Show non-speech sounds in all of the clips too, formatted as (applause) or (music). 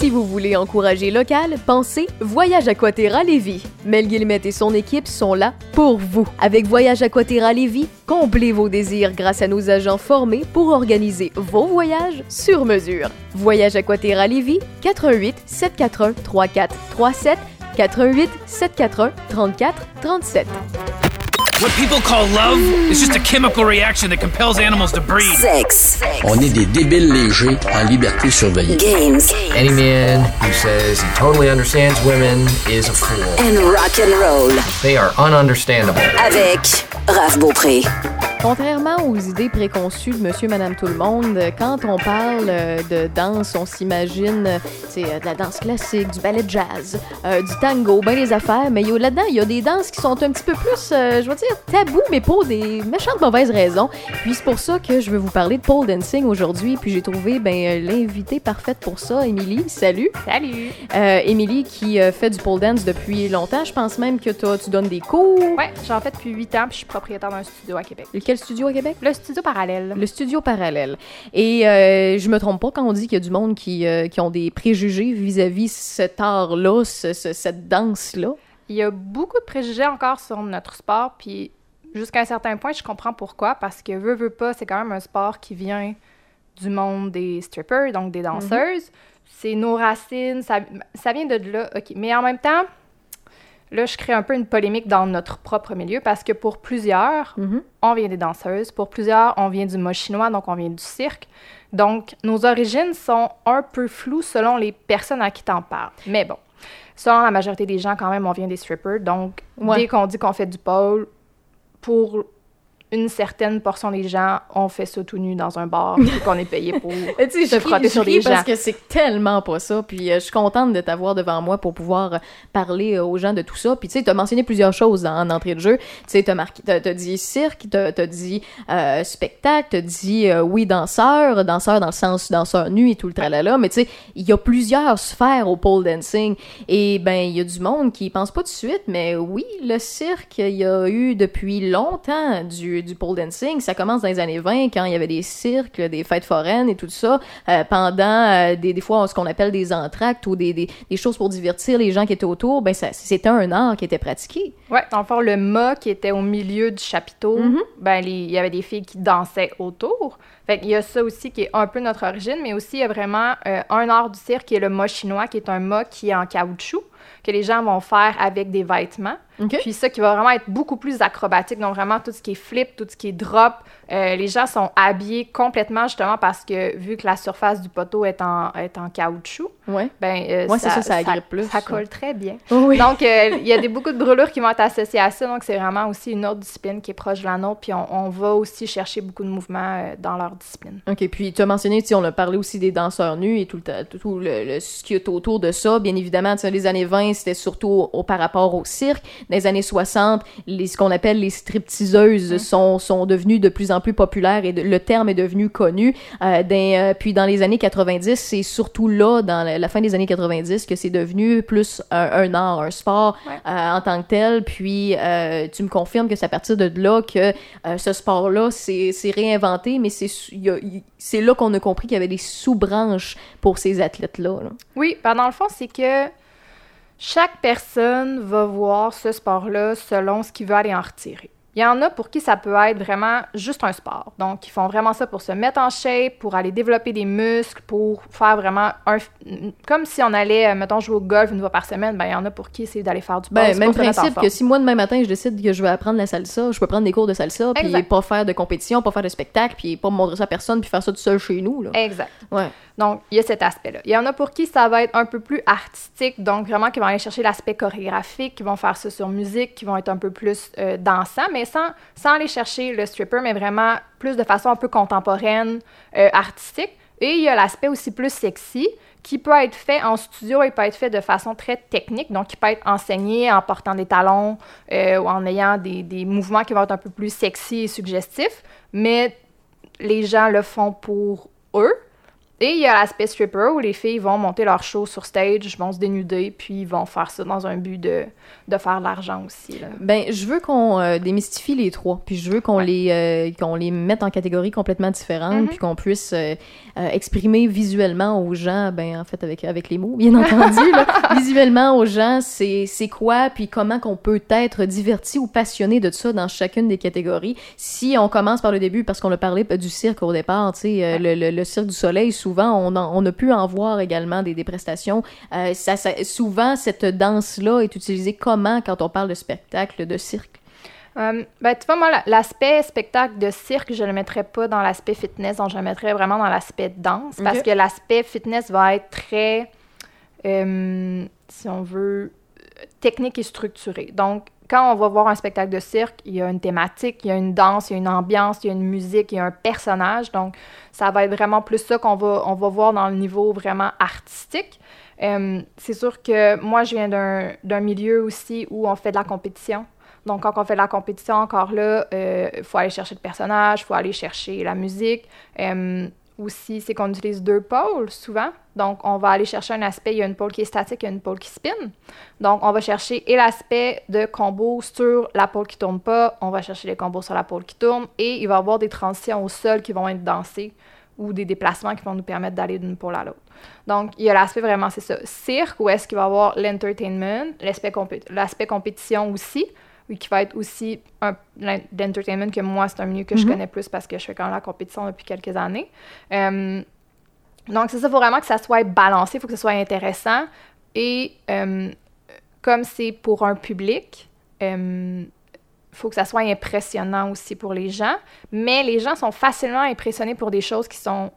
Si vous voulez encourager local, pensez Voyage Aquaterra Lévis. Mel Guillemette et son équipe sont là pour vous. Avec Voyage Aquaterra Lévis, comblez vos désirs grâce à nos agents formés pour organiser vos voyages sur mesure. Voyage Aquaterra Lévis, 88 741 3437 88 741 34 37. What people call love is just a chemical reaction that compels animals to breed. Sex. On est des débiles légers en liberté surveillée. Games. Any man who says he totally understands women is a fool. And rock and roll. They are ununderstandable. Avec Raph Beaupré. Contrairement aux idées préconçues de monsieur, madame, tout le monde, quand on parle euh, de danse, on s'imagine euh, c'est euh, de la danse classique, du ballet jazz, euh, du tango, ben les affaires, mais là-dedans, il y a des danses qui sont un petit peu plus, euh, je veux dire, tabous, mais pour des méchantes mauvaises raisons. Puis c'est pour ça que je veux vous parler de pole dancing aujourd'hui, puis j'ai trouvé ben l'invité parfaite pour ça, Émilie. Salut! Salut! Euh, Émilie qui fait du pole dance depuis longtemps, je pense même que toi, tu donnes des cours. Ouais, j'en fais depuis 8 ans, puis je suis propriétaire d'un studio à Québec. Quel studio à Québec? Le studio parallèle. Le studio parallèle. Et euh, je me trompe pas quand on dit qu'il y a du monde qui, euh, qui ont des préjugés vis-à-vis cet art-là, ce- ce- cette danse-là. Il y a beaucoup de préjugés encore sur notre sport, puis jusqu'à un certain point, je comprends pourquoi, parce que veut, veut pas, c'est quand même un sport qui vient du monde des strippers, donc des danseuses. C'est nos racines, ça, ça vient de là, ok. Mais en même temps, là, je crée un peu une polémique dans notre propre milieu, parce que pour plusieurs, Mhm. on vient des danseuses. Pour plusieurs, on vient du mot chinois, donc on vient du cirque. Donc, nos origines sont un peu floues selon les personnes à qui t'en parles. Mais bon, selon la majorité des gens, quand même, on vient des strippers. Donc, Ouais. dès qu'on dit qu'on fait du pole, pour une certaine portion des gens, on fait ça tout nu dans un bar (laughs) et qu'on est payé pour (laughs) se je frotter sur des gens. parce que c'est tellement pas ça. Puis euh, je suis contente de t'avoir devant moi pour pouvoir euh, parler euh, aux gens de tout ça. Puis tu sais, t'as mentionné plusieurs choses en, en entrée de jeu. Tu sais, t'as marqué, t'as, t'as dit cirque, t'as, t'as dit euh, spectacle, t'as dit oui danseur, danseur dans le sens danseur nu et tout le tralala. Mais tu sais, il y a plusieurs sphères au pole dancing. Et ben, il y a du monde qui pense pas tout de suite, mais oui, le cirque, il y a eu depuis longtemps du, du pole dancing. Ça commence dans les années 20 quand il y avait des cirques, des fêtes foraines et tout ça, euh, pendant euh, des, des fois ce qu'on appelle des entractes ou des, des, des choses pour divertir les gens qui étaient autour. Ben, c'était un art qui était pratiqué. Ouais, dans le mât qui était au milieu du chapiteau, ben, les- il y avait des filles qui dansaient autour. Fait qu'il y a ça aussi qui est un peu notre origine, mais aussi il y a vraiment euh, un art du cirque qui est le mât chinois, qui est un mât qui est en caoutchouc, que les gens vont faire avec des vêtements. OK. Puis ça qui va vraiment être beaucoup plus acrobatique, donc vraiment tout ce qui est flip, tout ce qui est drop. Euh, les gens sont habillés complètement justement parce que vu que la surface du poteau est en, est en caoutchouc, Ouais. ben euh, Ouais, ça, ça plus, colle très bien. Oui. Donc, euh, il y a des, (laughs) beaucoup de brûlures qui vont être associées à ça. Donc, c'est vraiment aussi une autre discipline qui est proche de la nôtre. Puis, on, on va aussi chercher beaucoup de mouvements dans leur discipline. OK, puis tu as mentionné, on a parlé aussi des danseurs nus et tout, le, tout le, le- ce qui est autour de ça. Bien évidemment, les années 20, c'était surtout au, au- par rapport au cirque. Dans les années 60, les, ce qu'on appelle les stripteaseuses sont, sont devenues de plus en plus populaires et de- le terme est devenu connu. Euh, dans- euh, puis dans les années 90, c'est surtout là, dans la, la fin des années 90, que c'est devenu plus un, un art, un sport Ouais. euh, en tant que tel. Puis euh, tu me confirmes que c'est à partir de là que euh, ce sport-là s'est réinventé, mais c'est là qu'on a compris qu'il y avait des sous-branches pour ces athlètes-là. là. Oui, ben, dans le fond, c'est que chaque personne va voir ce sport-là selon ce qu'il veut aller en retirer. Il y en a pour qui ça peut être vraiment juste un sport. Donc, ils font vraiment ça pour se mettre en shape, pour aller développer des muscles, pour faire vraiment un... Comme si on allait, euh, mettons, jouer au golf une fois par semaine, ben il y en a pour qui c'est d'aller faire du Ben, pause même principe que si moi, demain matin, je décide que je vais apprendre la salsa, je peux prendre des cours de salsa, puis pas faire de compétition, pas faire de spectacle, puis pas montrer ça à personne, puis faire ça tout seul chez nous. Là. Exact. Ouais. Donc, il y a cet aspect-là. Il y en a pour qui ça va être un peu plus artistique, donc vraiment qui vont aller chercher l'aspect chorégraphique, qui vont faire ça sur musique, qui vont être un peu plus euh, dansants, mais sans, sans aller chercher le stripper, mais vraiment plus de façon un peu contemporaine, euh, artistique. Et il y a l'aspect aussi plus sexy, qui peut être fait en studio et peut être fait de façon très technique, donc qui peut être enseigné en portant des talons euh, ou en ayant des, des mouvements qui vont être un peu plus sexy et suggestifs, mais les gens le font pour eux. Et il y a l'aspect stripper où les filles vont monter leur show sur stage, vont se dénuder, puis ils vont faire ça dans un but de, de faire de l'argent aussi. Là. Ben, je veux qu'on euh, démystifie les trois, puis je veux qu'on les euh, qu'on les mette en catégories complètement différentes, Mhm. puis qu'on puisse euh, euh, exprimer visuellement aux gens, ben en fait avec avec les mots, bien entendu, là, (laughs) visuellement aux gens, c'est quoi, puis comment qu'on peut être diverti ou passionné de ça dans chacune des catégories. Si on commence par le début, parce qu'on a parlé du cirque au départ, tu sais, le, le, le cirque du soleil, souvent on, en- on a pu en voir également des, des prestations. Euh, ça, ça- souvent cette danse là est utilisée comment quand on parle de spectacle de cirque? Euh, ben, tu vois, moi, la- l'aspect spectacle de cirque, je le mettrais pas dans l'aspect fitness, donc je le mettrais vraiment dans l'aspect danse, parce que l'aspect fitness va être très, euh, si on veut, technique et structuré. Donc, quand on va voir un spectacle de cirque, il y a une thématique, il y a une danse, il y a une ambiance, il y a une musique, il y a un personnage. Donc, ça va être vraiment plus ça qu'on va, on va voir dans le niveau vraiment artistique. Euh, c'est sûr que moi, je viens d'un d'un milieu aussi où on fait de la compétition. Donc, quand on fait de la compétition, encore là, il faut aller chercher le personnage, il faut aller chercher la musique. Euh, aussi, c'est qu'on utilise deux pôles souvent. Donc, on va aller chercher un aspect, il y a une pôle qui est statique, il y a une pôle qui spin. Donc, on va chercher et l'aspect de combo sur la pôle qui tourne pas, on va chercher les combos sur la pôle qui tourne, et il va y avoir des transitions au sol qui vont être dansées ou des déplacements qui vont nous permettre d'aller d'une pôle à l'autre. Donc, il y a l'aspect vraiment, c'est ça, cirque, où est-ce qu'il va y avoir l'entertainment, l'aspect compé- l'aspect compétition aussi, qui va être aussi un, l'en- l'entertainment que moi, c'est un milieu que je connais plus parce que je fais quand même la compétition depuis quelques années. Euh, donc, c'est ça, il faut vraiment que ça soit balancé, il faut que ce soit intéressant. Et euh, comme c'est pour un public, il faut que ça soit impressionnant aussi pour les gens. Mais les gens sont facilement impressionnés pour des choses qui sont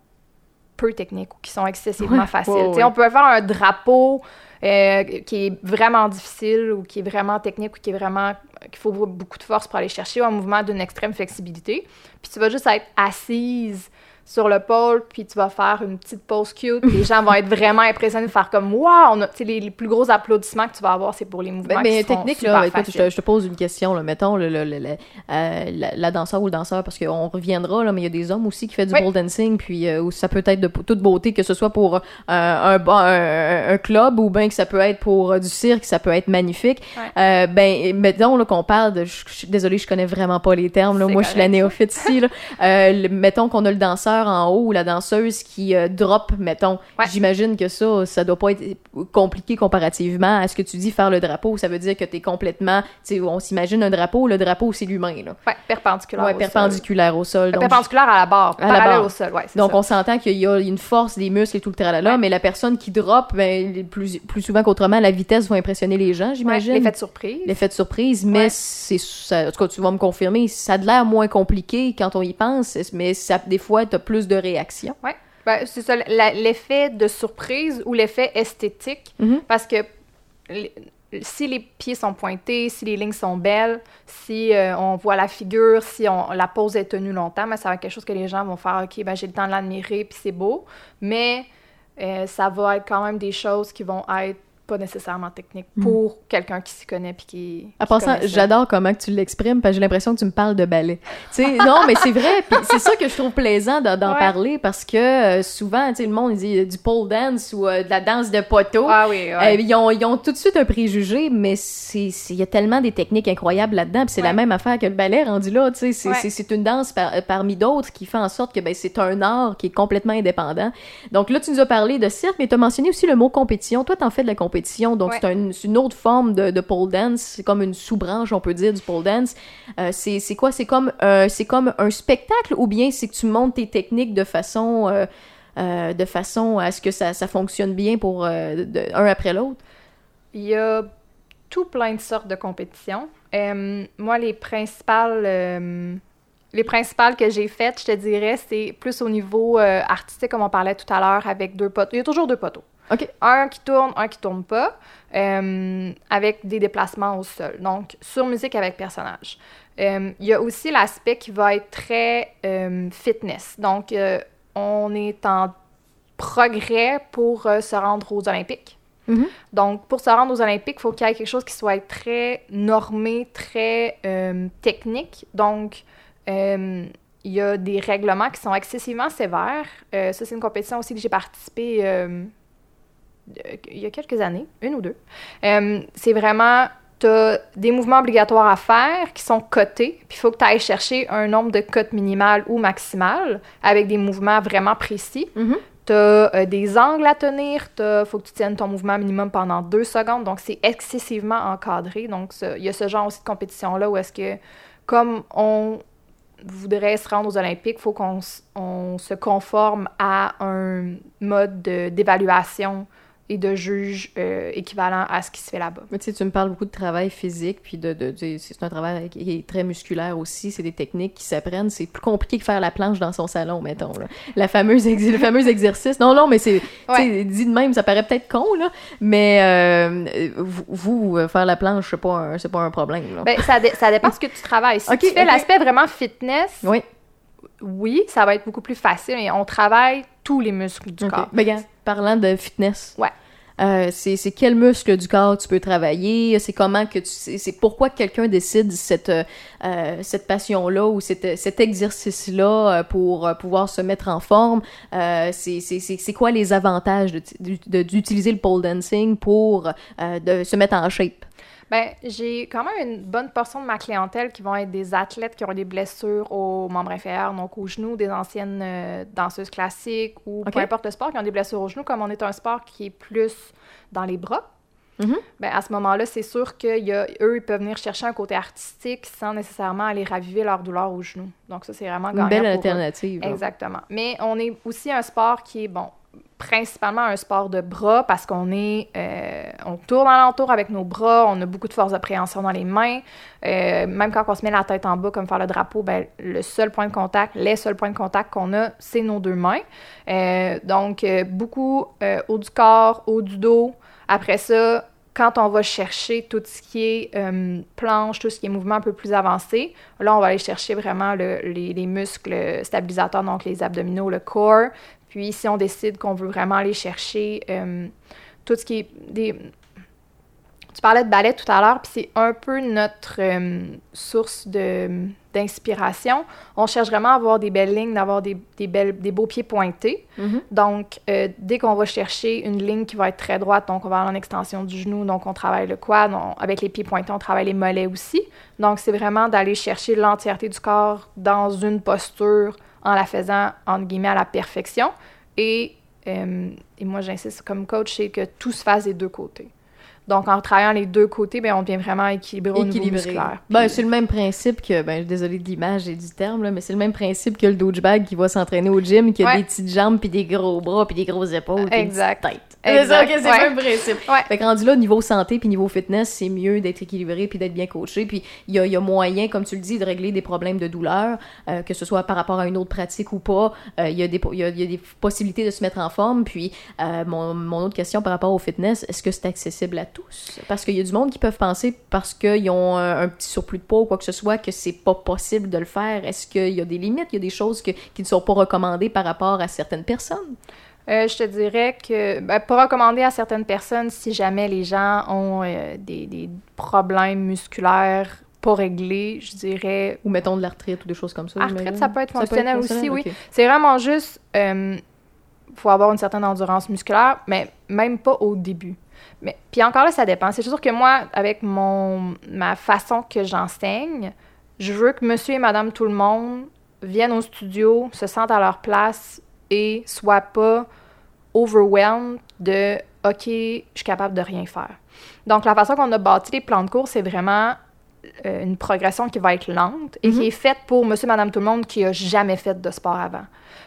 peu techniques ou qui sont excessivement Ouais, faciles. ouais. On peut faire un drapeau euh, qui est vraiment difficile ou qui est vraiment technique ou qui est vraiment qu'il faut beaucoup de force pour aller chercher ou un mouvement d'une extrême flexibilité. Puis tu vas juste être assise sur le pôle, puis tu vas faire une petite pause cute, les gens vont être vraiment impressionnés de faire comme « Wow! on a- » Tu sais, les, les plus gros applaudissements que tu vas avoir, c'est pour les mouvements Ben, mais qui sont technique, là, écoute, je te, je te pose une question, là, mettons, le, le- le- euh, la, la danseur ou le danseur, parce qu'on reviendra, là, mais il y a des hommes aussi qui font du Oui. pole dancing, puis euh, ça peut être de toute beauté, que ce soit pour euh, un, un, un club ou bien que ça peut être pour euh, du cirque, ça peut être magnifique. Ben, mettons là, qu'on parle de... Je je désolée, je connais vraiment pas les termes, là, moi je suis la néophyte ici. Là. Mettons qu'on a le danseur en haut ou la danseuse qui euh, drop, mettons. Ouais. J'imagine que ça, ça doit pas être compliqué comparativement à ce que tu dis faire le drapeau. Ça veut dire que complètement, tu sais, on s'imagine un drapeau, le drapeau c'est l'humain, là. Ouais, perpendiculaire Ouais, au perpendiculaire au sol. sol. Donc, Perpendiculaire à la barre, À la barre. au sol, ouais, donc ça. on s'entend qu'il y a une force, des muscles et tout le tralala, Ouais. mais la personne qui drop, ben, plus, plus souvent qu'autrement, la vitesse va impressionner les gens, j'imagine. L'effet de surprise. L'effet de surprise, mais c'est ça, en tout cas, tu vas me confirmer, ça a de l'air moins compliqué quand on y pense, mais ça, des fois, t'as plus de réactions. Ouais. Ben, c'est ça, l'effet de surprise ou l'effet esthétique. Mhm. Parce que si les pieds sont pointés, si les lignes sont belles, si euh, on voit la figure, si on, la pose est tenue longtemps, ben, ça va être quelque chose que les gens vont faire, OK, ben, j'ai le temps de l'admirer, puis c'est beau. Mais euh, ça va être quand même des choses qui vont être pas nécessairement techniques pour quelqu'un qui s'y connaît puis qui. Passant, connaît ça. j'adore comment tu l'exprimes, parce que j'ai l'impression que tu me parles de ballet. Tu sais, non, mais c'est vrai, c'est ça que je trouve plaisant d'en Ouais. parler, parce que euh, souvent, tu sais, le monde, il dit du pole dance ou euh, de la danse de poteau. Ah oui, ouais. Euh, ils, ont, ils ont tout de suite un préjugé, mais il y a tellement des techniques incroyables là-dedans. puis c'est la même affaire que le ballet rendu là. tu sais, C'est une danse par- parmi d'autres qui fait en sorte que ben, c'est un art qui est complètement indépendant. Donc là, tu nous as parlé de cirque, mais tu as mentionné aussi le mot compétition. Toi, tu en fais de la compétition, donc Ouais. c'est un- c'est une autre forme de, de pole dance. C'est comme une sous-branche, on peut dire, du pole dance. Euh, c'est quoi? C'est comme, euh, comme un spectacle ou bien c'est que tu montes tes techniques de façon. euh, euh, de façon à ce que ça, ça fonctionne bien pour de- un après l'autre? Il y a tout plein de sortes de compétitions. Moi, les principales, les principales que j'ai faites, je te dirais, c'est plus au niveau euh, artistique, comme on parlait tout à l'heure, avec deux poteaux. Il y a toujours deux poteaux. OK. Un qui tourne, un qui tourne pas, euh, avec des déplacements au sol. Donc, sur musique avec personnage. Euh, il y a aussi l'aspect qui va être très euh, fitness. Donc, on est en progrès pour se rendre aux Olympiques. Mhm. Donc, pour se rendre aux Olympiques, il faut qu'il y ait quelque chose qui soit très normé, très technique. Donc, il y a des règlements qui sont excessivement sévères. Ça, c'est une compétition aussi que j'ai participé il y a quelques années, une ou deux. Euh, c'est vraiment, tu as des mouvements obligatoires à faire qui sont cotés, puis il faut que tu ailles chercher un nombre de cotes minimal ou maximal avec des mouvements vraiment précis. Mhm. Tu as des angles à tenir, il faut que tu tiennes ton mouvement minimum pendant deux secondes, donc c'est excessivement encadré. Donc, il y a ce genre aussi de compétition-là où est-ce que, comme on voudrait se rendre aux Olympiques, il faut qu'on se conforme à un mode de- d'évaluation et de juge euh, équivalent à ce qui se fait là-bas. Mais tu sais, tu me parles beaucoup de travail physique, puis de, de, de- c'est un travail qui est très musculaire aussi, c'est des techniques qui s'apprennent. C'est plus compliqué que faire la planche dans son salon, mettons. Là. La fameuse le fameux exercice. Non, non, mais c'est, dit de même, ça paraît peut-être con, là, mais euh, vous, vous, euh, faire la planche, c'est pas un, pas un problème. Là. Ben, ça, ça dépend ce que tu travailles. Si (laughs) Ok, tu fais l'aspect vraiment fitness, oui, oui, ça va être beaucoup plus facile, mais on travaille tous les muscles du corps. Ben, regarde, parlant de fitness. Ouais. Euh, c'est, c'est quel muscle du corps tu peux travailler, c'est comment que tu c'est, c'est pourquoi quelqu'un décide cette, euh, cette passion-là ou cet, cet exercice-là euh, pour pouvoir se mettre en forme? Euh, c'est, c'est, c'est, c'est quoi les avantages de, de- d'utiliser le pole dancing pour de se mettre en shape? Ben, j'ai quand même une bonne portion de ma clientèle qui vont être des athlètes qui ont des blessures aux membres inférieurs, donc aux genoux, des anciennes euh, danseuses classiques ou Ok. peu importe le sport, qui ont des blessures aux genoux, comme on est un sport qui est plus dans les bras. Ben, à ce moment-là, c'est sûr qu'eux, ils peuvent venir chercher un côté artistique sans nécessairement aller raviver leur douleur aux genoux. Donc ça, c'est vraiment Une belle eux. alternative. Exactement. Mais on est aussi un sport qui est, bon, principalement un sport de bras parce qu'on est, euh, on tourne alentour avec nos bras, on a beaucoup de force de préhension dans les mains. Euh, même quand on se met la tête en bas, comme faire le drapeau, ben, le seul point de contact, les seuls points de contact qu'on a, c'est nos deux mains. Euh, donc, beaucoup haut du corps, haut du dos. Après ça, quand on va chercher tout ce qui est planche, tout ce qui est mouvement un peu plus avancé, là, on va aller chercher vraiment le- les, les muscles stabilisateurs, donc les abdominaux, le core. Puis, si on décide qu'on veut vraiment aller chercher euh, tout ce qui est des... Tu parlais de ballet tout à l'heure, puis c'est un peu notre euh, source de- d'inspiration. On cherche vraiment à avoir des belles lignes, d'avoir des, des, belles, des beaux pieds pointés. Mhm. Donc, euh, dès qu'on va chercher une ligne qui va être très droite, donc on va aller en extension du genou, donc on travaille le quad, on- avec les pieds pointés, on travaille les mollets aussi. Donc, c'est vraiment d'aller chercher l'entièreté du corps dans une posture en la faisant, entre guillemets, à la perfection. Et, euh, et moi, j'insiste comme coach, c'est que tout se fasse des deux côtés. Donc, en travaillant les deux côtés, ben, on devient vraiment équilibré au niveau musculaire. Ben, Puis- c'est le même principe que, ben, désolé de l'image et du terme, là, mais c'est le même principe que le douchebag qui va s'entraîner au gym, qui a Ouais. des petites jambes, puis des gros bras, puis des grosses épaules, puis une petite tête. C'est ça, ok, c'est Ouais. le même principe. Ouais. Fait que rendu là, niveau santé puis niveau fitness, c'est mieux d'être équilibré puis d'être bien coaché. Puis il y a, il y a moyen, comme tu le dis, de régler des problèmes de douleur, euh, que ce soit par rapport à une autre pratique ou pas. Euh, Il y, a des po- il y, a, il y a des possibilités de se mettre en forme. Puis euh, mon, mon autre question par rapport au fitness, est-ce que c'est accessible à tous? Parce qu'il y a du monde qui peuvent penser, parce qu'ils ont un, un petit surplus de poids ou quoi que ce soit, que c'est pas possible de le faire. Est-ce qu'il y a des limites? Il y a des choses que- qui ne sont pas recommandées par rapport à certaines personnes? Euh, je te dirais que, ben, pour recommander à certaines personnes, si jamais les gens ont euh, des, des problèmes musculaires pas réglés, je dirais. Ou mettons de l'arthrite ou des choses comme ça? Arthrite, ça peut être fonctionnel aussi, oui. C'est vraiment juste. Il faut avoir une certaine endurance musculaire, mais même pas au début. Mais, puis encore là, ça dépend. C'est sûr que moi, avec mon, ma façon que j'enseigne, je veux que monsieur et madame tout le monde viennent au studio, se sentent à leur place et soient pas overwhelmed de OK, je suis capable de rien faire. Donc, la façon qu'on a bâti les plans de cours, c'est vraiment une progression qui va être lente et qui est faite pour monsieur, madame, tout le monde qui a jamais fait de sport avant.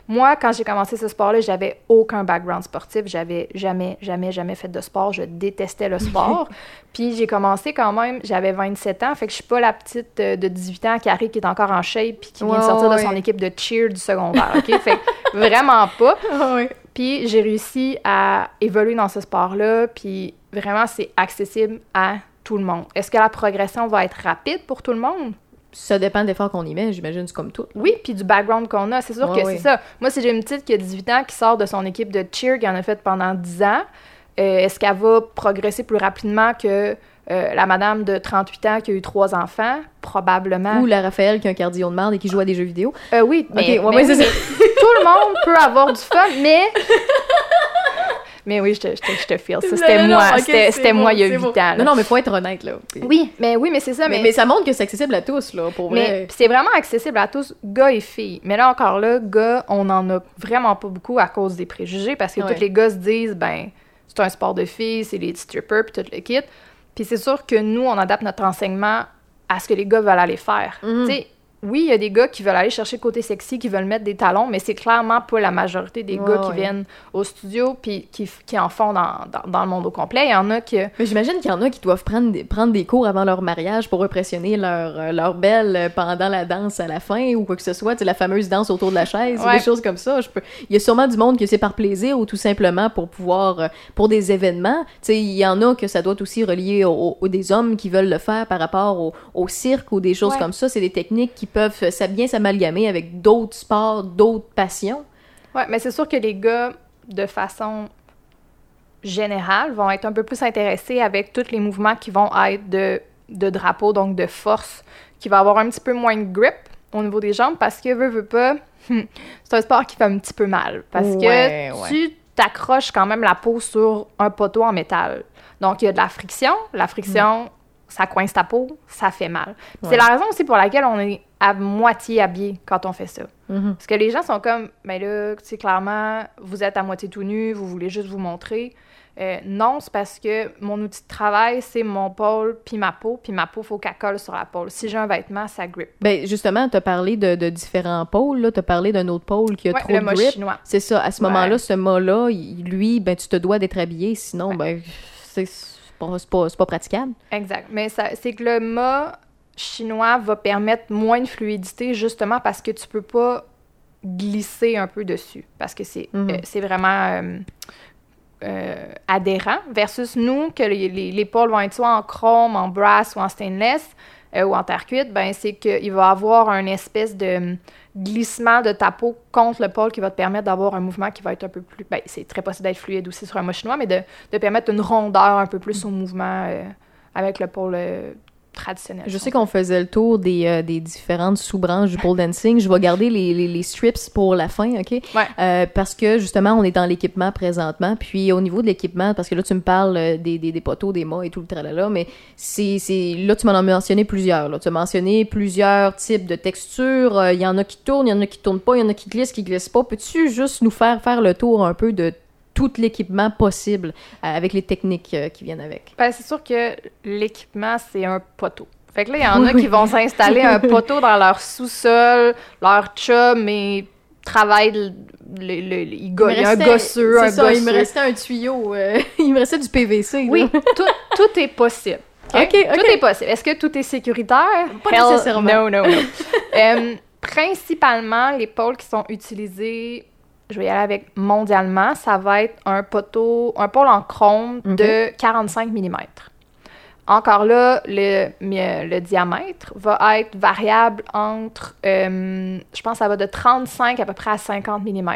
Moi, quand j'ai commencé ce sport-là, j'avais aucun background sportif. J'avais jamais, jamais, jamais fait de sport. Je détestais le sport. Puis j'ai commencé quand même, j'avais 27 ans, fait que je suis pas la petite euh, de 18 ans qui arrive, qui est encore en shape, puis qui vient de sortir de son équipe de cheer du secondaire, OK? Fait que vraiment pas. (laughs) Puis j'ai réussi à évoluer dans ce sport-là, puis vraiment, c'est accessible à tout le monde? Est-ce que la progression va être rapide pour tout le monde? Ça dépend de l'effort qu'on y met, j'imagine, c'est comme tout. Oui, puis du background qu'on a. C'est sûr Ouais, que ouais. c'est ça. Moi, si j'ai une petite qui a 18 ans, qui sort de son équipe de cheer, qui en a fait pendant 10 ans, euh, est-ce qu'elle va progresser plus rapidement que euh, la madame de 38 ans qui a eu trois enfants, probablement. Ou la Raphaël qui a un cardio de merde et qui joue à des jeux vidéo? Euh, oui, mais, ouais, mais tout le monde peut avoir du fun, mais... (laughs) mais oui, je te, je te, je te feel. Ça, (laughs) c'était moi. ok, c'était bon, moi il y a c'est 8 bon. ans. là. Non, non, mais faut être honnête, là. Oui, mais oui, mais c'est ça. Mais, Mais, mais ça montre que c'est accessible à tous, là, pour mais vrai. c'est vraiment accessible à tous, gars et filles. Mais là, encore là, gars, on en a vraiment pas beaucoup à cause des préjugés parce que Ouais. tous les gars se disent, ben, c'est un sport de filles, c'est les strippers, puis tout le kit. Puis c'est sûr que nous, on adapte notre enseignement à ce que les gars veulent aller faire. Mhm. Tu sais, oui, il y a des gars qui veulent aller chercher le côté sexy, qui veulent mettre des talons, mais c'est clairement pas la majorité des Ouais, gars qui ouais. viennent au studio puis qui, qui en font dans, dans, dans le monde au complet. Il y en a qui... Mais j'imagine qu'il y en a qui doivent prendre des, prendre des cours avant leur mariage pour impressionner leur, euh, leur belle euh, pendant la danse à la fin ou quoi que ce soit, la fameuse danse autour de la chaise ou des choses comme ça. Je peux... Il y a sûrement du monde que c'est par plaisir ou tout simplement pour pouvoir, euh, pour des événements. Tu sais, il y en a que ça doit aussi relié au, au- des hommes qui veulent le faire par rapport au, au cirque ou des choses comme ça. C'est des techniques qui peuvent euh, ça bien s'amalgamer avec d'autres sports, d'autres passions. Ouais, mais c'est sûr que les gars, de façon générale, vont être un peu plus intéressés avec tous les mouvements qui vont être de, de drapeau, donc de force, qui va avoir un petit peu moins de grip au niveau des jambes parce que, veut, veut pas, c'est un sport qui fait un petit peu mal. Parce Ouais, que ouais. tu t'accroches quand même la peau sur un poteau en métal. Donc, il y a de la friction. La friction, ça coince ta peau, ça fait mal. C'est la raison aussi pour laquelle on est à moitié habillé quand on fait ça. Mhm. Parce que les gens sont comme, mais là, tu sais, clairement, vous êtes à moitié tout nu, vous voulez juste vous montrer. Euh, non, c'est parce que mon outil de travail, c'est mon pôle puis ma peau, puis ma peau, faut qu'elle colle sur la peau. Si j'ai un vêtement, ça grippe. Ben justement, tu as parlé de, de différents pôles, tu as parlé d'un autre pôle qui a Ouais, trop le de mot grip. chinois. C'est ça, à ce Ouais. moment-là, ce mât-là, il- lui, ben tu te dois d'être habillé, sinon, Ouais. ben c'est c'est pas, c'est pas, praticable. Exact. Mais ça- c'est que le mât chinois va permettre moins de fluidité justement parce que tu peux pas glisser un peu dessus. Parce que c'est euh, c'est vraiment euh, euh, adhérent. Versus nous, que les, les, les pôles vont être soit en chrome, en brass ou en stainless ou en terre cuite, ben c'est qu'il va avoir un espèce de glissement de ta peau contre le pôle qui va te permettre d'avoir un mouvement qui va être un peu plus... Ben, c'est très possible d'être fluide aussi sur un mât chinois, mais de, de permettre une rondeur un peu plus au mouvement avec le pôle Je sais on qu'on faisait le tour des, euh, des différentes sous-branches du pole dancing. Je vais garder les, les, les strips pour la fin, OK? Ouais. Euh, parce que, justement, on est dans l'équipement présentement. Puis, au niveau de l'équipement, parce que là, tu me parles euh, des, des, des poteaux, des mâts et tout le tralala, mais c'est... c'est- Là, tu m'en as mentionné plusieurs. Là. Tu as mentionné plusieurs types de textures. Euh, Il y en a qui tournent, il y en a qui tournent pas, il y en a qui glissent, qui glissent pas. Peux-tu juste nous faire faire le tour un peu de tout l'équipement possible euh, avec les techniques euh, qui viennent avec? Ben, c'est sûr que l'équipement, c'est un poteau. Fait que là, il y en a qui vont s'installer un (laughs) poteau dans leur sous-sol, leur chum, et travaillent, le, le- le- il go- il un restait- gosseux, c'est un ça, il me restait un tuyau. euh, (laughs) il me restait du PVC. Oui, tout, tout est possible. OK? (laughs) Ok, ok. Tout est possible. Est-ce que tout est sécuritaire? Pas Hell, nécessairement. Non, non, non. Principalement, les pôles qui sont utilisés, je vais y aller avec mondialement, ça va être un poteau, un pôle en chrome Ok. de 45 mm. Encore là, le, diamètre va être variable entre, euh, je pense, que ça va de 35 à peu près à 50 mm.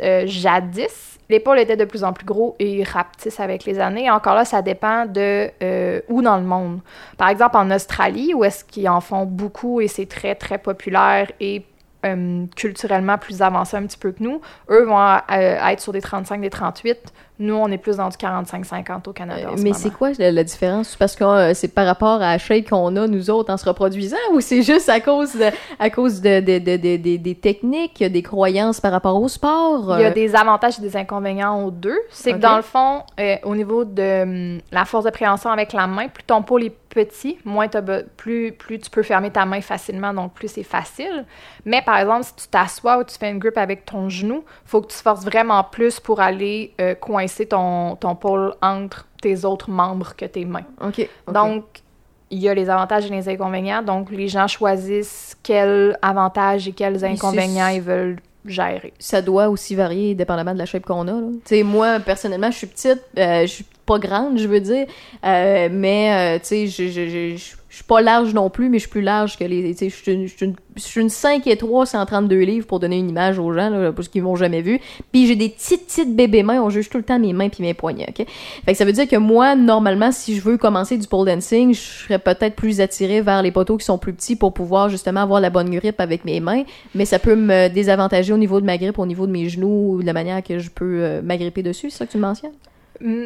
Euh, jadis, les pôles étaient de plus en plus gros et ils rapetissent avec les années. Encore là, ça dépend de euh, où dans le monde. Par exemple, en Australie, où est-ce qu'ils en font beaucoup et c'est très, très populaire et euh, culturellement plus avancé un petit peu que nous, eux vont euh, être sur des 35, des 38. Nous, on est plus dans du 45-50 au Canada. ce mais c'est quoi la, la différence? Parce que euh, c'est par rapport à la shape qu'on a, nous autres, en se reproduisant, ou c'est juste à cause, de, à cause de, de- de- de- de- des techniques, des croyances par rapport au sport? Il y a euh, des avantages et des inconvénients aux deux. C'est que dans le fond, euh, au niveau de hum, la force de préhension avec la main, plus ton pôle est petit, moins plus, plus tu peux fermer ta main facilement, donc plus c'est facile. Mais par exemple, si tu t'assois ou tu fais une grip avec ton genou, faut que tu te forces vraiment plus pour aller euh, coincer ton, ton pôle entre tes autres membres que tes mains. OK. ok. Donc, il y a les avantages et les inconvénients. Donc, les gens choisissent quels avantages et quels inconvénients ils veulent gérer. ça doit aussi varier dépendamment de la shape qu'on a. Tu sais, moi, personnellement, je suis petite, euh, je suis pas grande, je veux dire. Euh, mais, euh, tu sais, je, je, je, je- je suis pas large non plus, mais je suis plus large que les. Je suis une, je suis une, une 5 et 3, 132 livres pour donner une image aux gens, là, parce qu'ils m'ont jamais vu. Puis j'ai des petites, petites bébés mains, on juge tout le temps mes mains puis mes poignets, ok? Fait que ça veut dire que moi, normalement, si je veux commencer du pole dancing, je serais peut-être plus attirée vers les poteaux qui sont plus petits pour pouvoir justement avoir la bonne grippe avec mes mains, mais ça peut me désavantager au niveau de ma grippe, au niveau de mes genoux, ou de la manière que je peux euh, m'agripper dessus, c'est ça que tu mentionnes?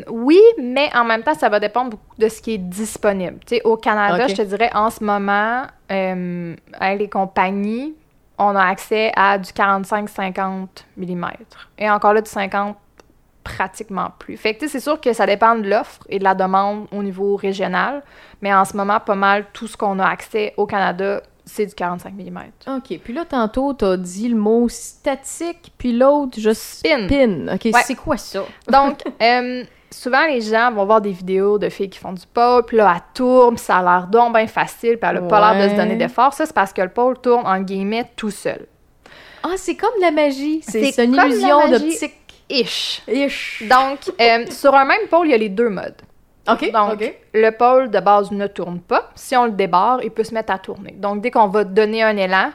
Oui, mais en même temps, ça va dépendre beaucoup de ce qui est disponible. Au Canada, je te dirais, en ce moment, euh, avec les compagnies, on a accès à du 45-50 mm. Et encore là, du 50 pratiquement plus. Fait que, c'est sûr que ça dépend de l'offre et de la demande au niveau régional, mais en ce moment, pas mal tout ce qu'on a accès au Canada, c'est du 45 mm. OK. Puis là, tantôt, t'as dit le mot statique, puis l'autre, je Spin. spin. OK, Ouais. c'est quoi ça? (laughs) Donc, euh, souvent, les gens vont voir des vidéos de filles qui font du pole, puis là, elle tourne, puis ça a l'air donc bien facile, puis elle a pas l'air de se donner Ouais. d'effort. Ça, c'est parce que le pole tourne, en guillemets, tout seul. Ah, c'est comme de la magie. C'est une illusion d'optique. Ish. Ish. Donc, euh, sur un même pôle, il y a les deux modes. OK, Donc, le pôle de base ne tourne pas. Si on le débarre, il peut se mettre à tourner. Donc, dès qu'on va donner un élan,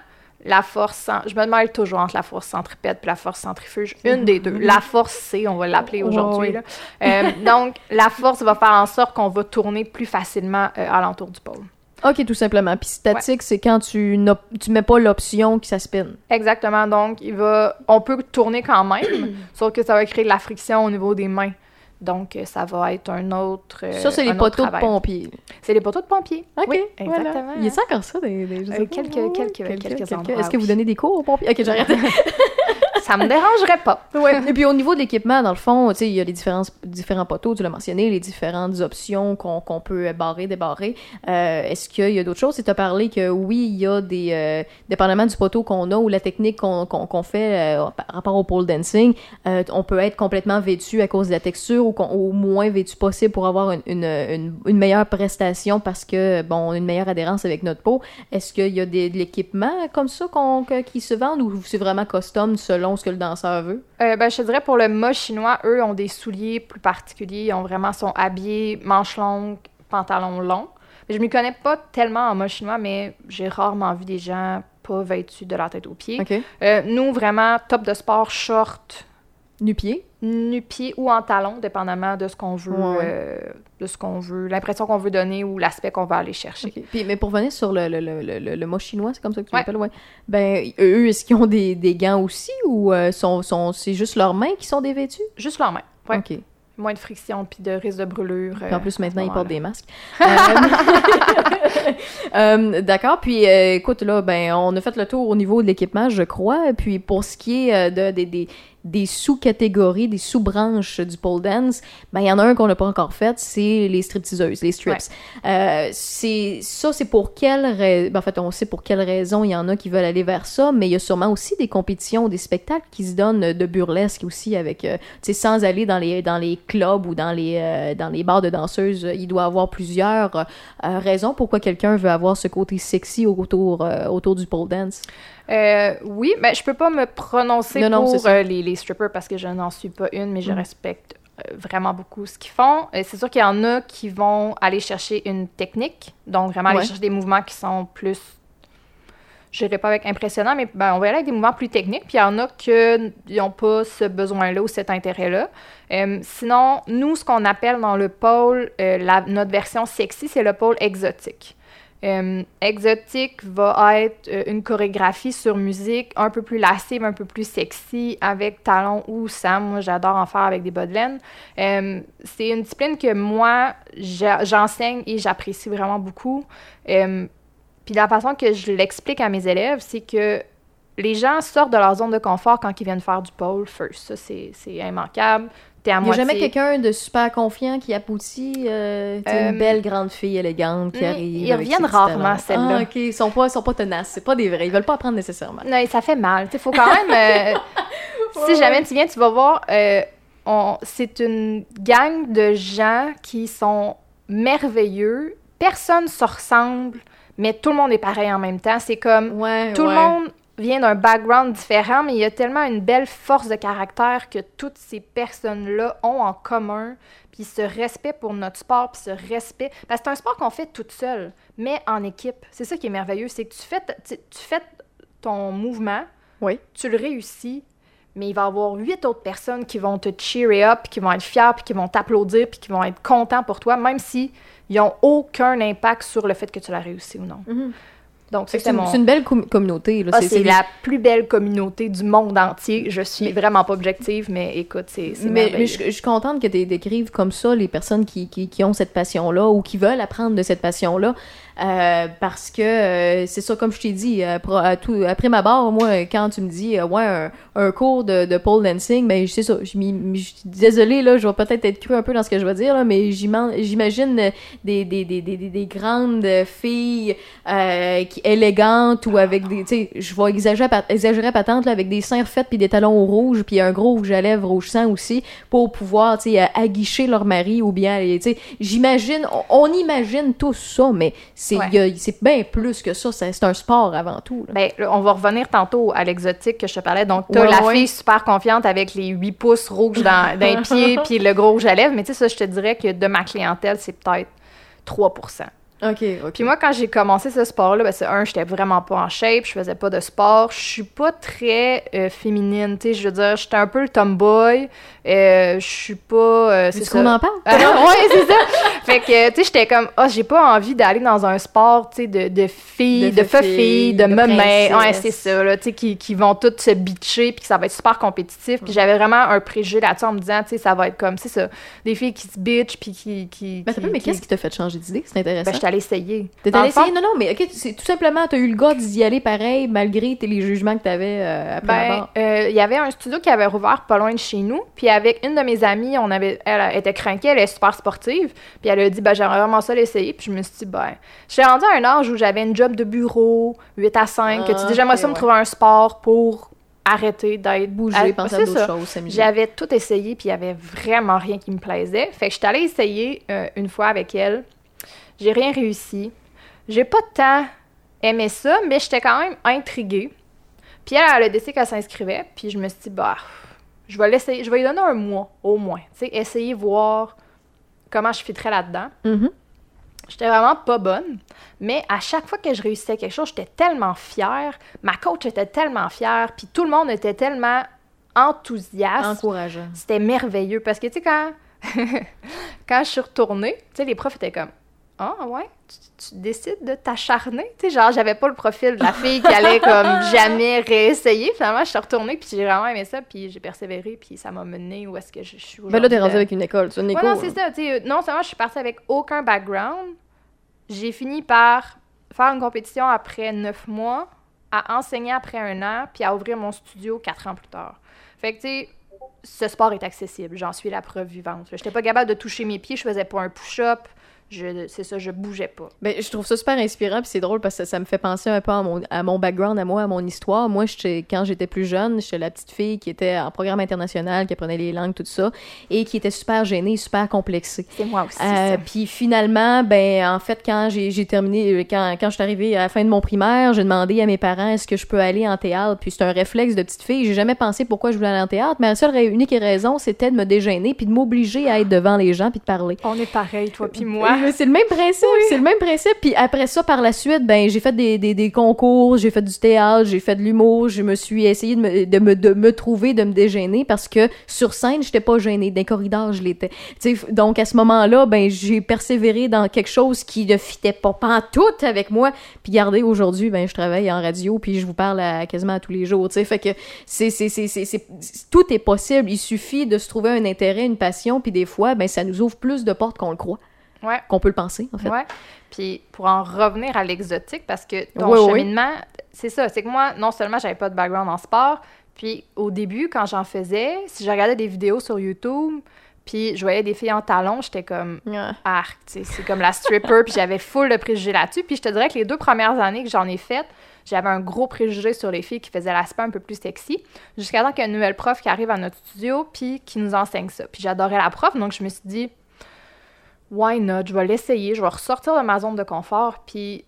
la force, je me demande toujours entre la force centripète et la force centrifuge, une des deux. La force C, on va l'appeler aujourd'hui. Ouais, là. Euh, (laughs) donc, la force va faire en sorte qu'on va tourner plus facilement euh, alentour du pôle. OK, tout simplement. Puis statique, c'est quand tu, tu mets pas l'option que ça spin. Exactement. Donc, il va, on peut tourner quand même, (clears throat) sauf que ça va créer de la friction au niveau des mains. Donc, euh, ça va être un autre. euh, ça, c'est un les poteaux de pompiers. C'est les poteaux de pompiers. OK, oui, voilà. exactement. Il y a encore ça? Des, des- Euh, quelques- quelques- quelques endroits, Est-ce que vous donnez des cours aux pompiers? OK, j'arrête. (laughs) Ça me dérangerait pas. Ouais. Et puis au niveau de l'équipement, dans le fond, tu sais, il y a les différents, différents poteaux, tu l'as mentionné, les différentes options qu'on qu'on peut barrer, débarrer. Euh, Est-ce qu'il y a d'autres choses? Tu as parlé que oui, il y a des... euh, dépendamment du poteau qu'on a ou la technique qu'on qu'on fait euh, par rapport au pole dancing, euh, on peut être complètement vêtu à cause de la texture ou au moins vêtu possible pour avoir une, une, meilleure prestation parce que, bon, on a une meilleure adhérence avec notre peau. Est-ce qu'il y a de l'équipement comme ça qui se vendent ou c'est vraiment custom selon ce que le danseur veut? Euh, ben, je te dirais pour le mât chinois, eux ont des souliers plus particuliers. Ils ont vraiment sont habillés, manches longues, pantalons longs. Je m'y connais pas tellement en mât chinois, mais j'ai rarement vu des gens pas vêtus de la tête aux pieds. Euh, nous, vraiment, top de sport, short, Nu-pied. nu-pied ou en talon, dépendamment de ce qu'on veut, Ouais. euh, de ce qu'on veut, l'impression qu'on veut donner ou l'aspect qu'on va aller chercher. Puis, mais pour venir sur le, le, le, le, mot chinois, c'est comme ça que tu Ouais. l'appelles, ouais. Ben, eux, est-ce qu'ils ont des, des gants aussi ou euh, sont, sont, c'est juste leurs mains qui sont dévêtues? Juste leurs mains. Ouais. OK. Moins de friction puis de risque de brûlure. Puis en euh, plus, à maintenant, ils portent des masques. (laughs) Euh, euh, D'accord. Puis, euh, écoute, là, ben, on a fait le tour au niveau de l'équipement, je crois. Puis, pour ce qui est euh, de, des- des, sous-catégories, des sous-branches du pole dance, ben, il y en a un qu'on n'a pas encore fait, c'est les stripteaseuses, les strips. Euh, c'est ça, c'est pour quelle raison... en fait, on sait pour quelle raison il y en a qui veulent aller vers ça, mais il y a sûrement aussi des compétitions, des spectacles qui se donnent de burlesque aussi avec, euh, tu sais, sans aller dans les dans les clubs ou dans les euh, dans les bars de danseuses. Il doit y avoir plusieurs euh, raisons pourquoi quelqu'un veut avoir ce côté sexy autour euh, autour du pole dance. Euh, oui, mais je peux pas me prononcer Non, pour euh, les, les strippers parce que je n'en suis pas une, mais je Mm. respecte euh, vraiment beaucoup ce qu'ils font. C'est sûr qu'il y en a qui vont aller chercher une technique, donc vraiment aller Ouais. chercher des mouvements qui sont plus, je dirais pas avec impressionnant, mais ben, on va aller avec des mouvements plus techniques. Puis il y en a qui n'ont pas ce besoin-là ou cet intérêt-là. Euh, sinon, nous, ce qu'on appelle dans le pôle, euh, la- notre version sexy, c'est le pôle exotique. Euh, exotique va être euh, une chorégraphie sur musique un peu plus lascive, un peu plus sexy, avec talons ou sam. Moi, j'adore en faire avec des bas. Euh, c'est une discipline que moi, j'enseigne et j'apprécie vraiment beaucoup. Puis la façon que je l'explique à mes élèves, c'est que les gens sortent de leur zone de confort quand ils viennent faire du pole first. Ça, c'est immanquable. T'es à Il n'y a moitié. jamais quelqu'un de super confiant qui aboutit, euh, sais, Euh, une belle grande fille élégante qui mm, arrive. ils avec ses reviennent petits rarement, talons. celles-là. Ah, ok, ils sont pas, ils sont pas tenaces, c'est pas des vrais, ils veulent pas apprendre nécessairement. Non, ça fait mal. Il faut quand même. euh, (laughs) si jamais tu viens, tu vas voir. euh, on- c'est une gang de gens qui sont merveilleux. Personne se ressemble, mais tout le monde est pareil en même temps. C'est comme Ouais, tout ouais. le monde vient d'un background différent, mais il y a tellement une belle force de caractère que toutes ces personnes-là ont en commun, puis ce respect pour notre sport, puis ce respect... Parce que c'est un sport qu'on fait toute seule, mais en équipe. C'est ça qui est merveilleux, c'est que tu fais, tu, tu fais ton mouvement, Oui. tu le réussis, mais il va y avoir huit autres personnes qui vont te cheerer up, qui vont être fiers, puis qui vont t'applaudir, puis qui vont être contents pour toi, même si ils n'ont aucun impact sur le fait que tu l'as réussi ou non. Fait que C'est une, mon... c'est une belle com- communauté. Ah, C'est- la plus belle communauté du monde entier. Je suis vraiment pas objective, mais écoute, c'est Mais, je, je suis contente que tu décrives comme ça les personnes qui, qui, qui ont cette passion-là ou qui veulent apprendre de cette passion-là. Euh, parce que euh, c'est ça, comme je t'ai dit, après ma barre, moi, quand tu me dis, euh, ouais, un, cours de, de pole dancing, ben, c'est ça. Je suis désolée, là, je vais peut-être être cru un peu dans ce que je vais dire, là, mais j'ima- j'imagine des, des, des, des, des- des grandes filles euh, qui, élégantes ou avec des, tu sais, je vais exagérer, exagérer patente, là, avec des seins refaits puis des talons rouges puis un gros rouge à lèvres rouge sang aussi pour pouvoir, tu sais, aguicher leur mari ou bien, tu sais, j'imagine, on, on imagine tout ça, mais c'est Ouais. bien plus que ça, c'est un sport avant tout. là. Ben, on va revenir tantôt à l'exotique que je te parlais. Donc, t'as Ouais, la ouais. fille super confiante avec les 8 pouces rouges dans, (laughs) dans les pieds puis le gros rouge à lèvres. Mais tu sais, ça, je te dirais que de ma clientèle, c'est peut-être 3 Ok, ok. Puis moi, quand j'ai commencé ce sport-là, ben c'est un, j'étais vraiment pas en shape, je faisais pas de sport, je suis pas très euh, féminine, tu sais, je veux dire, j'étais un peu le tomboy, euh, je suis pas... euh, c'est ça. qu'on en parle? Ah (laughs) ouais, c'est ça. Fait que, tu sais, j'étais comme, ah, j'ai pas envie d'aller dans un sport, tu sais, de, de filles, De de, filles, filles, de, de mamans. Ouais, c'est ça, là, tu sais, qui, qui vont toutes se bitcher, puis que ça va être super compétitif. Puis j'avais vraiment un préjugé là-dessus en me disant, tu sais, ça va être comme, c'est ça, des filles qui se bitchent, puis qui. qui, Ben, qui- mais qu'est-ce qui t'a fait changer d'idée? C'est intéressant. Ben, je suis allée essayer. T'es allé essayer? Non, non, mais ok, c'est tout simplement, t'as eu le gars d'y aller pareil, malgré tes- les jugements que t'avais euh, après Ben, euh, il y avait un studio qui avait rouvert pas loin de chez nous. Puis avec une de mes amies, on avait, elle, était craquée, elle est super sportive. Puis elle a dit, ben, j'aimerais vraiment ça l'essayer. Puis je me suis dit, ben, j'étais rendue à un âge où j'avais une job de bureau, 8 à 5, que tu Ah, dis, j'aimerais ça me trouver un sport pour arrêter d'être penser à d'autres choses, s'amuser. J'avais tout essayé, puis il y avait vraiment rien qui me plaisait. Fait que j'étais allée essayer euh, une fois avec elle. J'ai rien réussi. J'ai pas tant aimé ça, mais j'étais quand même intriguée. Puis elle, elle a décidé qu'elle s'inscrivait, puis je me suis dit, bah, je vais l'essayer, je vais lui donner un mois, au moins. Tu sais, essayer, voir comment je fitterais là-dedans. Mhm. J'étais vraiment pas bonne, mais à chaque fois que je réussissais quelque chose, j'étais tellement fière. Ma coach était tellement fière, puis tout le monde était tellement enthousiaste. Encourageant. C'était merveilleux parce que, tu sais, quand, (laughs) quand je suis retournée, tu sais, les profs étaient comme Ah, ouais, tu, tu décides de t'acharner? Tu sais, genre, j'avais pas le profil de la fille qui allait comme (laughs) jamais réessayer. Finalement, je suis retournée, puis j'ai vraiment aimé ça, puis j'ai persévéré, puis ça m'a mené où est-ce que je, je suis aujourd'hui. Ben là, t'es rendu là. avec une école, c'est une Ouais, école. non, c'est ça. tu sais, euh, non seulement je suis partie avec aucun background, j'ai fini par faire une compétition après neuf mois, à enseigner après un an, puis à ouvrir mon studio quatre ans plus tard. Fait que, tu sais, ce sport est accessible. J'en suis la preuve vivante. Je n'étais pas capable de toucher mes pieds, je faisais pas un push-up. Je, c'est ça, je bougeais pas. Ben, je trouve ça super inspirant, puis c'est drôle parce que ça me fait penser un peu à mon, à mon background, à moi, à mon histoire. Moi, quand j'étais plus jeune, j'étais la petite fille qui était en programme international, qui apprenait les langues, tout ça, et qui était super gênée, super complexée. C'est moi aussi. Euh, puis finalement, ben en fait, quand j'ai terminé, euh, quand, quand je suis arrivée à la fin de mon primaire, j'ai demandé à mes parents est-ce que je peux aller en théâtre? Puis c'est un réflexe de petite fille. J'ai jamais pensé pourquoi je voulais aller en théâtre, mais la seule unique raison, c'était de me dégêner puis de m'obliger à être devant les gens puis de parler. On est pareil, toi puis Oui, moi. Mais c'est le même principe, c'est le même principe. Puis après ça, par la suite, ben j'ai fait des, des, des concours, j'ai fait du théâtre, j'ai fait de l'humour, je me suis essayé de me, de me, de me trouver, de me dégêner parce que sur scène, j'étais pas gênée, dans les corridors, je l'étais. Tu sais, donc à ce moment-là, ben j'ai persévéré dans quelque chose qui ne fitait pas pantoute avec moi. Puis regardez, aujourd'hui, ben je travaille en radio, puis je vous parle à- quasiment à tous les jours, tu sais. Fait que c'est, c'est, c'est, c'est, c'est- tout est possible. Il suffit de se trouver un intérêt, une passion, puis des fois, ben ça nous ouvre plus de portes qu'on le croit, Ouais. qu'on peut le penser, en fait. Ouais. Puis pour en revenir à l'exotique, parce que ton cheminement, c'est ça, c'est que moi, non seulement j'avais pas de background en sport, puis au début, quand j'en faisais, si je regardais des vidéos sur YouTube, puis je voyais des filles en talons, j'étais comme Ouais. arc, c'est comme la stripper, puis j'avais full de préjugés là-dessus. Puis je te dirais que les deux premières années que j'en ai faites, j'avais un gros préjugé sur les filles qui faisaient l'aspect un peu plus sexy, jusqu'à temps qu'il y ait une nouvelle prof qui arrive à notre studio, puis qui nous enseigne ça. Puis j'adorais la prof, donc je me suis dit, why not, je vais l'essayer, je vais ressortir de ma zone de confort, puis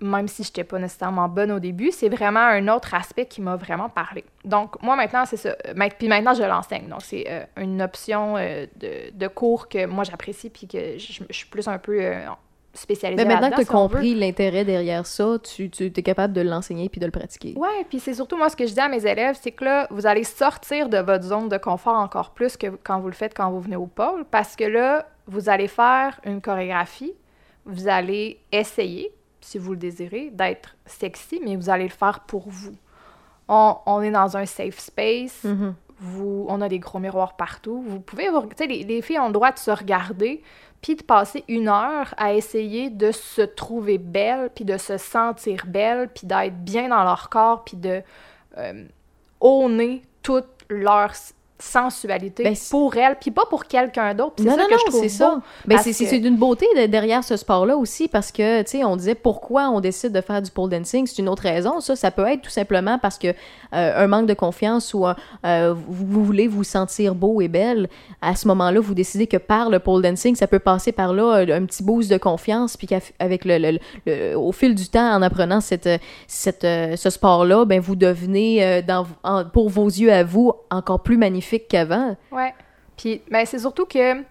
même si je n'étais pas nécessairement bonne au début, c'est vraiment un autre aspect qui m'a vraiment parlé. Donc, moi, maintenant, c'est ça. Euh, Puis maintenant, je l'enseigne. Donc, c'est euh, une option euh, de, de cours que moi, j'apprécie puis que je, je suis plus un peu euh, spécialisée Mais maintenant que tu as si compris l'intérêt derrière ça, tu, tu es capable de l'enseigner puis de le pratiquer. Ouais, puis c'est surtout moi ce que je dis à mes élèves, c'est que là, vous allez sortir de votre zone de confort encore plus que quand vous le faites quand vous venez au pôle, parce que là, vous allez faire une chorégraphie, vous allez essayer, si vous le désirez, d'être sexy, mais vous allez le faire pour vous. On, on est dans un safe space, Mhm. vous, on a des gros miroirs partout. Vous pouvez, vous- tu sais, les, les filles ont le droit de se regarder, puis de passer une heure à essayer de se trouver belle, puis de se sentir belle, puis d'être bien dans leur corps, puis de euh, honner toute leur s- sensualité Ben, pour elles, puis pas pour quelqu'un d'autre. C'est Non, ça non, que non, je trouve c'est ça. beau, Ben, c'est que- d'une beauté de- derrière ce sport-là aussi parce que, tu sais, on disait pourquoi on décide de faire du pole dancing. C'est une autre raison. Ça, ça peut être tout simplement parce que euh, un manque de confiance ou un- euh, vous, vous voulez vous sentir beau et belle. À ce moment-là, vous décidez que par le pole dancing, ça peut passer par là un, un petit boost de confiance. Puis qu'avec le, le- le- au fil du temps, en apprenant cette, cette, euh, ce sport-là, ben, vous devenez, euh, dans, en- pour vos yeux à vous, encore plus magnifique qu'avant. Ouais. Puis, ben, c'est surtout que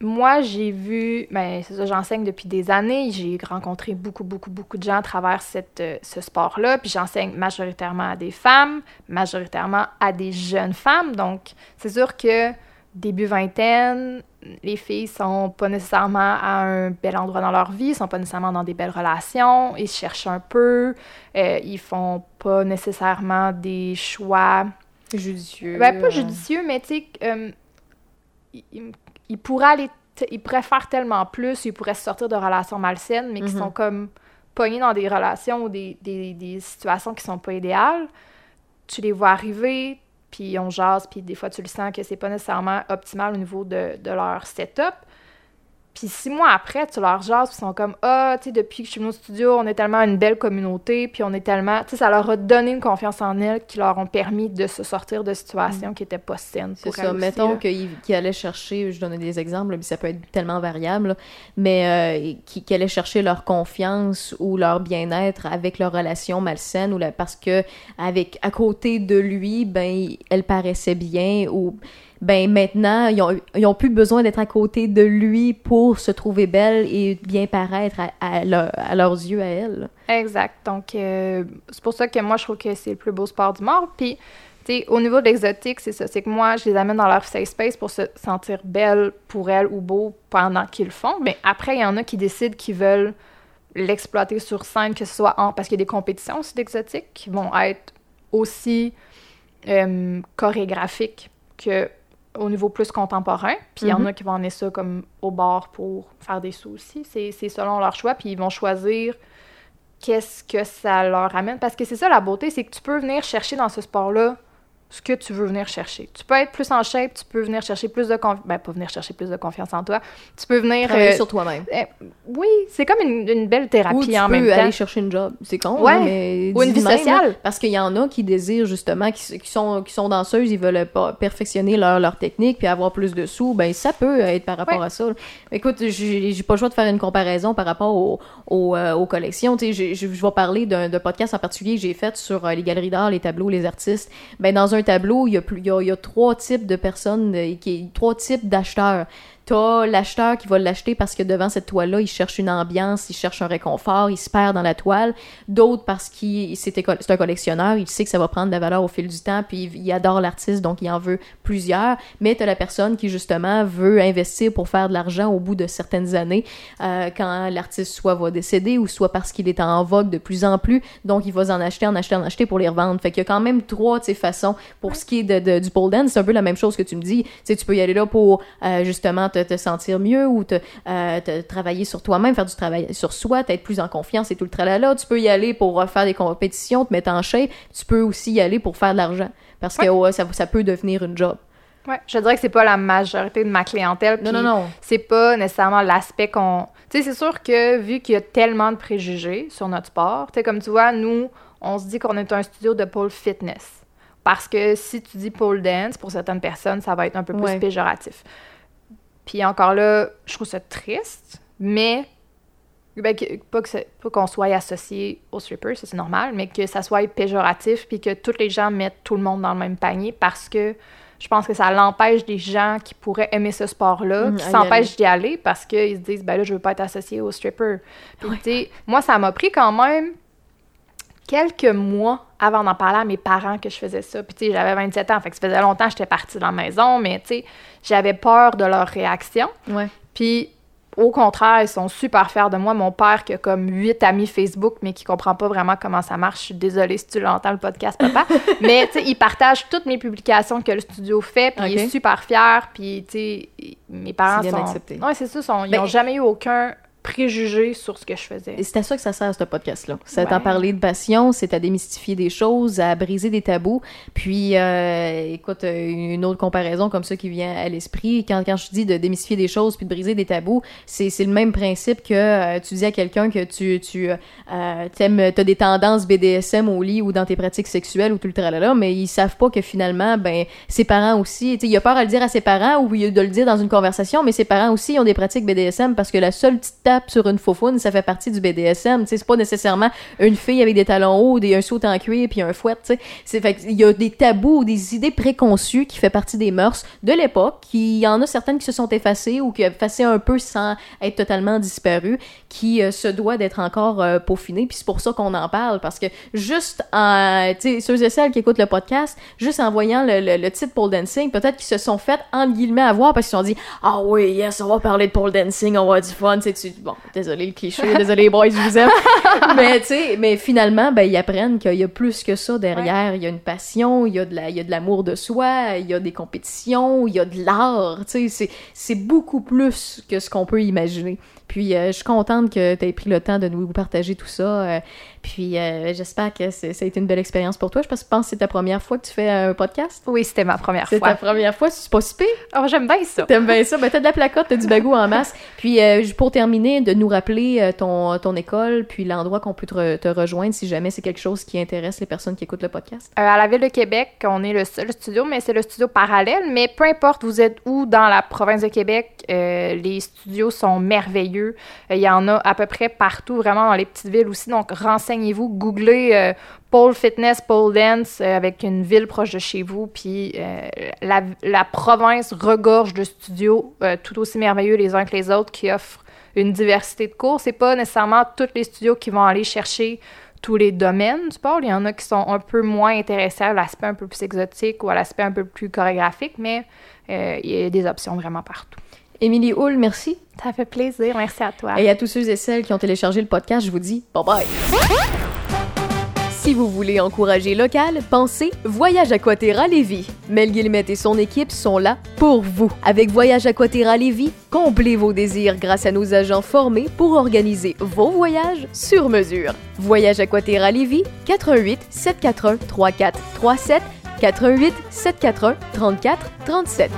moi, j'ai vu, ben, c'est ça, j'enseigne depuis des années. J'ai rencontré beaucoup, beaucoup, beaucoup de gens à travers cette, euh, ce sport-là. Puis, j'enseigne majoritairement à des femmes, majoritairement à des jeunes femmes. Donc, c'est sûr que début vingtaine, les filles sont pas nécessairement à un bel endroit dans leur vie, sont pas nécessairement dans des belles relations, ils cherchent un peu, euh, ils font pas nécessairement des choix Judicieux. ben, pas euh, judicieux, mais tu sais, euh, il, il- pourrait aller, il pourrait faire tellement plus, il pourrait sortir de relations malsaines, mais qui Mhm. sont comme pognés dans des relations ou des, des, des situations qui sont pas idéales. Tu les vois arriver, puis on jase, puis des fois tu le sens que c'est pas nécessairement optimal au niveau de, de leur setup. Puis six mois après, tu leur jases, ils sont comme Ah, tu sais, depuis que je suis venue au studio, on est tellement une belle communauté, puis on est tellement. Tu sais, ça leur a donné une confiance en elles qui leur ont permis de se sortir de situations qui étaient pas saines. C'est ça. aussi, Mettons là. qu'il qu'il allait chercher, je donnais des exemples, mais ça peut être tellement variable, là, mais euh, qui, qui allait chercher leur confiance ou leur bien-être avec leur relation malsaine ou la- parce que avec à côté de lui, ben elle paraissait bien ou ben maintenant ils ont, plus besoin d'être à côté de lui pour se trouver belle et bien paraître à, à leur- à leurs yeux à elle. Exact. Donc, euh, c'est pour ça que moi, je trouve que c'est le plus beau sport du monde. Puis, tu sais, au niveau de l'exotique, c'est ça. C'est que moi, je les amène dans leur safe space pour se sentir belle pour elles ou beau pendant qu'ils le font. Mais après, il y en a qui décident qu'ils veulent l'exploiter sur scène, que ce soit en... Parce qu'il y a des compétitions aussi d'exotique qui vont être aussi euh, chorégraphiques que au niveau plus contemporain. Puis il y en Mhm. a qui vont emmener ça comme au bar pour faire des sous aussi. C'est c'est selon leur choix. Puis ils vont choisir qu'est-ce que ça leur amène. Parce que c'est ça la beauté, c'est que tu peux venir chercher dans ce sport-là ce que tu veux venir chercher. Tu peux être plus en shape, tu peux venir chercher plus de confiance. Ben, pas venir chercher plus de confiance en toi. Tu peux venir. Travailler euh, sur toi-même. euh, oui, c'est comme une, une belle Ou thérapie tu en peux même temps. aller chercher une job. C'est con, Ouais. mais Ou une vie même, sociale. là, parce qu'il y en a qui désirent justement, qui, qui sont, qui sont danseuses, ils veulent perfectionner leur, leur technique puis avoir plus de sous. Ben, ça peut être par rapport Ouais. à ça. Écoute, j'ai pas le choix de faire une comparaison par rapport au- au, euh, aux collections. Tu sais, je vais parler d'un d'un podcast en particulier que j'ai fait sur euh, les galeries d'art, les tableaux, les artistes. Ben, dans un tableau, il y a, trois types de personnes, euh, trois types d'acheteurs. T'as l'acheteur qui va l'acheter parce que devant cette toile-là, il cherche une ambiance, il cherche un réconfort, il se perd dans la toile. D'autres parce qu'il c'est un collectionneur, il sait que ça va prendre de la valeur au fil du temps, puis il adore l'artiste, donc il en veut plusieurs. Mais t'as la personne qui justement veut investir pour faire de l'argent au bout de certaines années, euh, quand l'artiste soit va décéder ou soit parce qu'il est en vogue de plus en plus, donc il va en acheter, en acheter, en acheter pour les revendre. Fait qu'il y a quand même trois de ces façons. Pour ce qui est de, de- du pole dance, c'est un peu la même chose que tu me dis. Tu peux y aller là pour euh, justement te, te sentir mieux ou te, euh, te travailler sur toi-même, faire du travail sur soi, t'être plus en confiance et tout le tralala. Tu peux y aller pour faire des compétitions, te mettre en shape. Tu peux aussi y aller pour faire de l'argent. Parce que ouais, ça, ça peut devenir une job. Ouais, je dirais que c'est pas la majorité de ma clientèle. Non, non, non. C'est pas nécessairement l'aspect qu'on. Tu sais, c'est sûr que vu qu'il y a tellement de préjugés sur notre sport, tu sais, comme tu vois, nous, on se dit qu'on est un studio de pole fitness. Parce que si tu dis pole dance, pour certaines personnes, ça va être un peu plus Ouais. péjoratif. Puis encore là, je trouve ça triste, mais Ben, que- pas qu'on soit associé aux strippers, ça c'est normal, mais que ça soit péjoratif puis que tous les gens mettent tout le monde dans le même panier parce que je pense que ça l'empêche des gens qui pourraient aimer ce sport-là, Mm, qui s'empêchent d'y aller parce qu'ils se disent, ben là, je veux pas être associé aux strippers. Puis, tu sais, moi, ça m'a pris quand même quelques mois avant d'en parler à mes parents que je faisais ça. Puis, tu sais, j'avais 27 ans, fait que ça faisait longtemps que j'étais partie de la maison, mais, tu sais, j'avais peur de leur réaction. Ouais. Puis, au contraire, ils sont super fiers de moi. Mon père, qui a comme huit amis Facebook, mais qui comprend pas vraiment comment ça marche. Je suis désolée si tu l'entends, le podcast, papa. (laughs) mais, tu sais, il partage toutes mes publications que le studio fait, puis il est super fier. Puis, tu sais, mes parents bien sont... accepté. Ouais, c'est ça. sont- Ils Ben- n'ont jamais eu aucun préjugé sur ce que je faisais. Et c'est à ça que ça sert, ce podcast-là. C'est à Ouais. t'en parler de passion, c'est à démystifier des choses, à briser des tabous. Puis, euh, écoute, euh, une autre comparaison comme ça qui vient à l'esprit, quand, quand je dis de démystifier des choses puis de briser des tabous, c'est c'est le même principe que euh, tu dis à quelqu'un que tu, tu euh, t'aimes, t'as des tendances BDSM au lit ou dans tes pratiques sexuelles ou tout le tralala, mais ils savent pas que finalement, ben, ses parents aussi, tu sais, il a peur à le dire à ses parents ou de le dire dans une conversation, mais ses parents aussi ont des pratiques BDSM parce que la seule petite sur une faufoune, ça fait partie du BDSM, c'est pas nécessairement une fille avec des talons hauts, des, un saut en cuir puis un fouet, il y a des tabous, des idées préconçues qui fait partie des mœurs de l'époque, qui y en a certaines qui se sont effacées ou qui ont effacé un peu sans être totalement disparues, qui euh, se doit d'être encore euh, peaufinées, puis c'est pour ça qu'on en parle parce que juste en tu sais ceux et celles qui écoutent le podcast, juste en voyant le, le, le titre pole dancing, peut-être qu'ils se sont fait entre guillemets avoir parce qu'ils se sont dit ah oui, yes, on va parler de pole dancing, on va avoir du fun, tu bon, désolé le cliché, désolé les boys, je vous aime. (laughs) mais tu sais, mais finalement ben ils apprennent qu'il y a plus que ça derrière, il y a une passion, il y a de la l'amour de soi, il y a des compétitions, il y a de l'art, tu sais, c'est c'est beaucoup plus que ce qu'on peut imaginer. Puis euh, je suis contente que tu aies pris le temps de nous partager tout ça. euh, puis euh, j'espère que c'est- ça a été une belle expérience pour toi. Je pense, je pense que c'est ta première fois que tu fais un podcast. Oui, c'était ma première C'est fois. ta première fois, c'est pas si pire. Oh, j'aime bien ça. T'aimes bien ça? Ben, t'as de la placotte, t'as du bagou en masse. (laughs) Puis, pour terminer, de nous rappeler ton, ton école, puis l'endroit qu'on peut te, re- te rejoindre si jamais c'est quelque chose qui intéresse les personnes qui écoutent le podcast. À la Ville de Québec, on est le seul studio, mais c'est le studio parallèle. Mais peu importe, vous êtes où dans la province de Québec, les studios sont merveilleux. Euh, Il y en a à peu près partout, vraiment dans les petites villes aussi. Donc, renseignez-vous, googlez euh, pole fitness, pole dance euh, avec une ville proche de chez vous. Puis la, province regorge de studios tout aussi merveilleux les uns que les autres qui offrent une diversité de cours. C'est pas nécessairement tous les studios qui vont aller chercher tous les domaines du pole. Il y en a qui sont un peu moins intéressés à l'aspect un peu plus exotique ou à l'aspect un peu plus chorégraphique, mais il y a des options vraiment partout. Émilie Hull, merci. Ça fait plaisir. Merci à toi. Et à tous ceux et celles qui ont téléchargé le podcast, je vous dis bye bye. Si vous voulez encourager local, pensez Voyage Aquaterra Lévis. Mel Guillemette et son équipe sont là pour vous. Avec Voyage Aquaterra Lévis, comblez vos désirs grâce à nos agents formés pour organiser vos voyages sur mesure. Voyage Aquaterra Lévis, 88 741 3437 88 741 34 37.